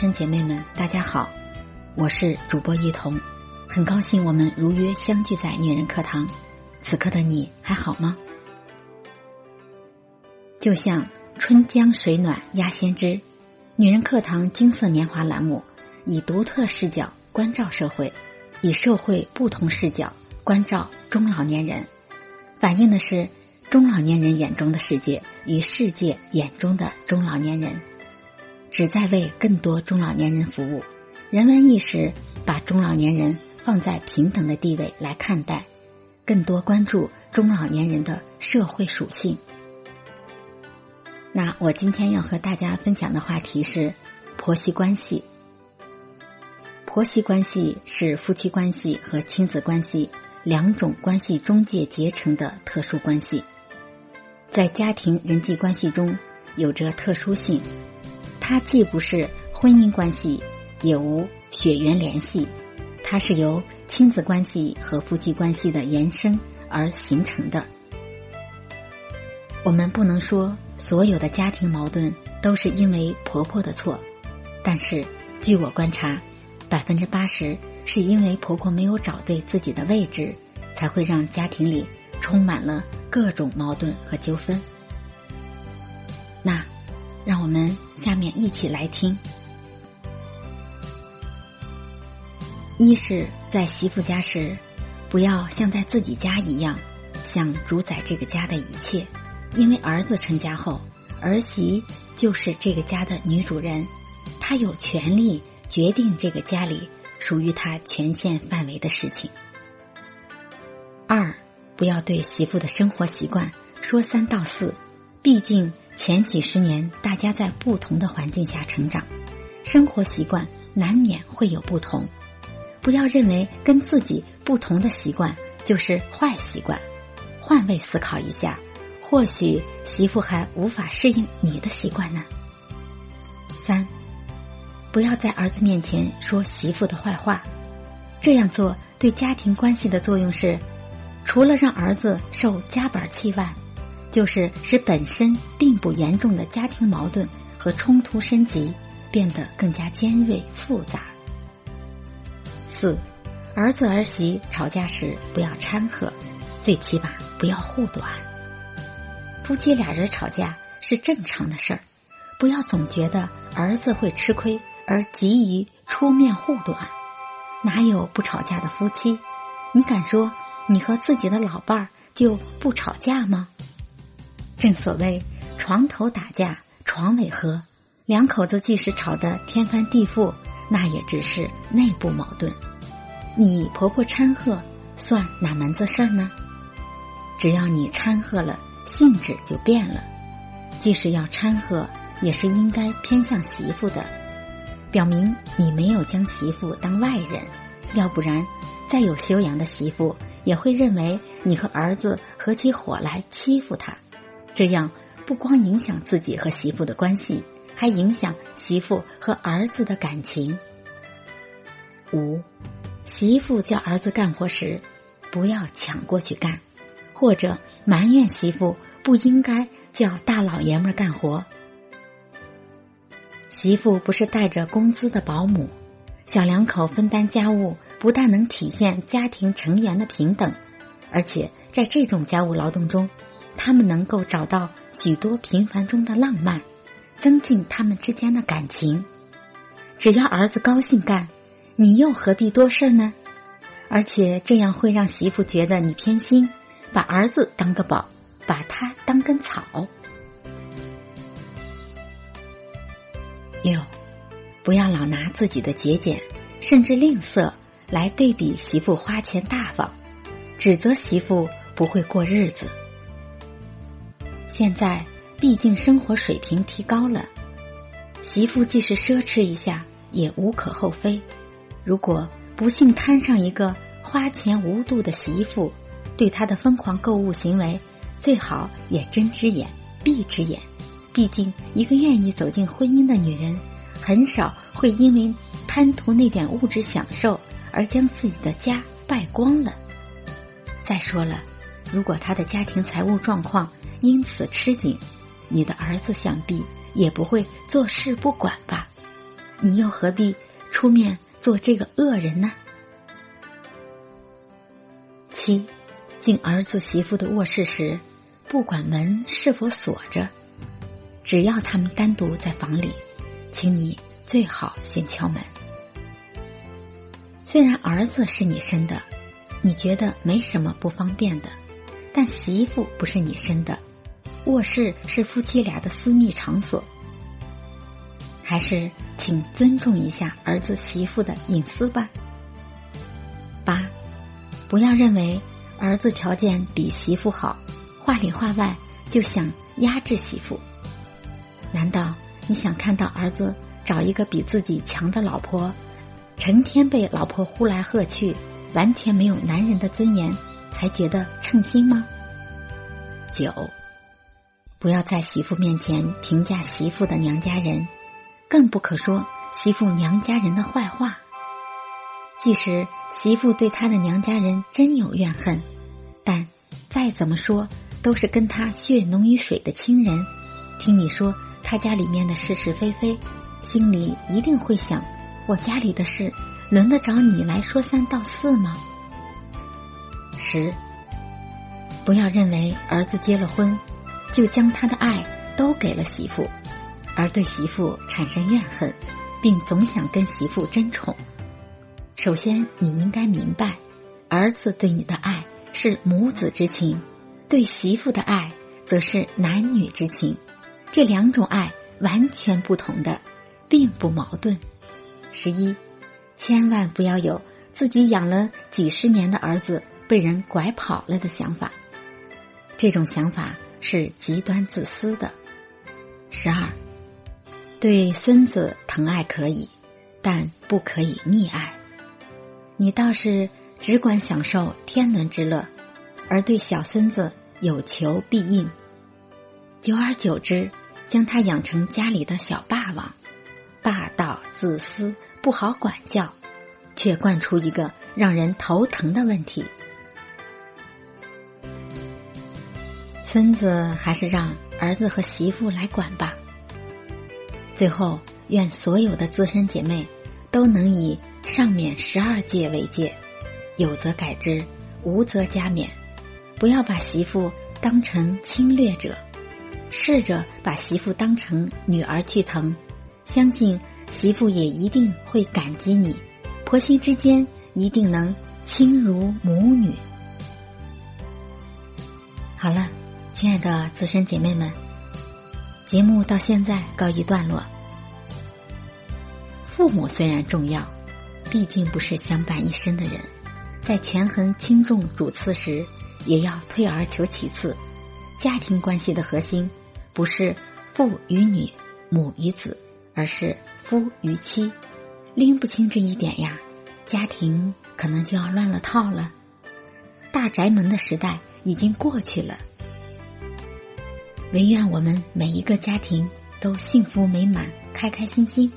资深姐妹们，大家好，我是主播一彤，很高兴我们如约相聚在女人课堂。此刻的你还好吗？就像春江水暖鸭先知，女人课堂金色年华栏目以独特视角关照社会，以社会不同视角关照中老年人，反映的是中老年人眼中的世界与世界眼中的中老年人。旨在为更多中老年人服务，人文意识把中老年人放在平等的地位来看待，更多关注中老年人的社会属性。那我今天要和大家分享的话题是婆媳关系。婆媳关系是夫妻关系和亲子关系两种关系中介结成的特殊关系，在家庭人际关系中有着特殊性。它既不是婚姻关系，也无血缘联系，它是由亲子关系和夫妻关系的延伸而形成的。我们不能说所有的家庭矛盾都是因为婆婆的错，但是据我观察，百分之八十是因为婆婆没有找对自己的位置，才会让家庭里充满了各种矛盾和纠纷。那。让我们下面一起来听。一是，在媳妇家时，不要像在自己家一样，想主宰这个家的一切，因为儿子成家后，儿媳就是这个家的女主人，她有权利决定这个家里属于她权限范围的事情。二，不要对媳妇的生活习惯说三道四，毕竟。前几十年，大家在不同的环境下成长，生活习惯难免会有不同。不要认为跟自己不同的习惯就是坏习惯，换位思考一下，或许媳妇还无法适应你的习惯呢。三，不要在儿子面前说媳妇的坏话，这样做对家庭关系的作用是，除了让儿子受夹板气外。就是使本身并不严重的家庭矛盾和冲突升级，变得更加尖锐复杂。四，儿子儿媳吵架时不要掺和，最起码不要护短。夫妻俩人吵架是正常的事儿，不要总觉得儿子会吃亏而急于出面护短。哪有不吵架的夫妻？你敢说你和自己的老伴儿就不吵架吗？正所谓床头打架床尾和，两口子即使吵得天翻地覆，那也只是内部矛盾。你婆婆掺和算哪门子事儿呢？只要你掺和了，性质就变了。即使要掺和，也是应该偏向媳妇的，表明你没有将媳妇当外人。要不然，再有修养的媳妇也会认为你和儿子合起伙来欺负他。这样不光影响自己和媳妇的关系，还影响媳妇和儿子的感情。五，媳妇叫儿子干活时，不要抢过去干，或者埋怨媳妇不应该叫大老爷们干活。媳妇不是带着工资的保姆，小两口分担家务，不但能体现家庭成员的平等，而且在这种家务劳动中。他们能够找到许多平凡中的浪漫，增进他们之间的感情。只要儿子高兴干，你又何必多事儿呢？而且这样会让媳妇觉得你偏心，把儿子当个宝，把他当根草。六，不要老拿自己的节俭甚至吝啬来对比媳妇花钱大方，指责媳妇不会过日子。现在毕竟生活水平提高了，媳妇即使奢侈一下也无可厚非。如果不幸摊上一个花钱无度的媳妇，对她的疯狂购物行为，最好也睁只眼闭只眼。毕竟一个愿意走进婚姻的女人，很少会因为贪图那点物质享受而将自己的家败光了。再说了，如果他的家庭财务状况，因此吃紧，你的儿子想必也不会坐视不管吧？你又何必出面做这个恶人呢？七，进儿子媳妇的卧室时，不管门是否锁着，只要他们单独在房里，请你最好先敲门。虽然儿子是你生的，你觉得没什么不方便的，但媳妇不是你生的，卧室是夫妻俩的私密场所，还是请尊重一下儿子媳妇的隐私吧。八，不要认为儿子条件比媳妇好，话里话外就想压制媳妇。难道你想看到儿子找一个比自己强的老婆？成天被老婆呼来喝去，完全没有男人的尊严，才觉得称心吗？九，不要在媳妇面前评价媳妇的娘家人，更不可说媳妇娘家人的坏话。即使媳妇对她的娘家人真有怨恨，但再怎么说都是跟她血浓于水的亲人，听你说他家里面的是是非非，心里一定会想。我家里的事，轮得着你来说三道四吗？十，不要认为儿子结了婚，就将他的爱都给了媳妇，而对媳妇产生怨恨，并总想跟媳妇争宠。首先，你应该明白，儿子对你的爱是母子之情，对媳妇的爱则是男女之情，这两种爱完全不同的，并不矛盾。十一，千万不要有自己养了几十年的儿子被人拐跑了的想法，这种想法是极端自私的。十二，对孙子疼爱可以，但不可以溺爱。你倒是只管享受天伦之乐，而对小孙子有求必应，久而久之，将他养成家里的小霸王。霸道、自私、不好管教，却惯出一个让人头疼的问题。孙子还是让儿子和媳妇来管吧。最后，愿所有的资深姐妹都能以上面十二戒为戒，有则改之，无则加勉。不要把媳妇当成侵略者，试着把媳妇当成女儿去疼。相信媳妇也一定会感激你，婆媳之间一定能亲如母女。好了，亲爱的资深姐妹们，节目到现在告一段落。父母虽然重要，毕竟不是相伴一生的人，在权衡轻重主次时，也要退而求其次。家庭关系的核心不是父与女、母与子。而是夫与妻，拎不清这一点呀，家庭可能就要乱了套了。大宅门的时代已经过去了，唯愿我们每一个家庭都幸福美满、开开心心。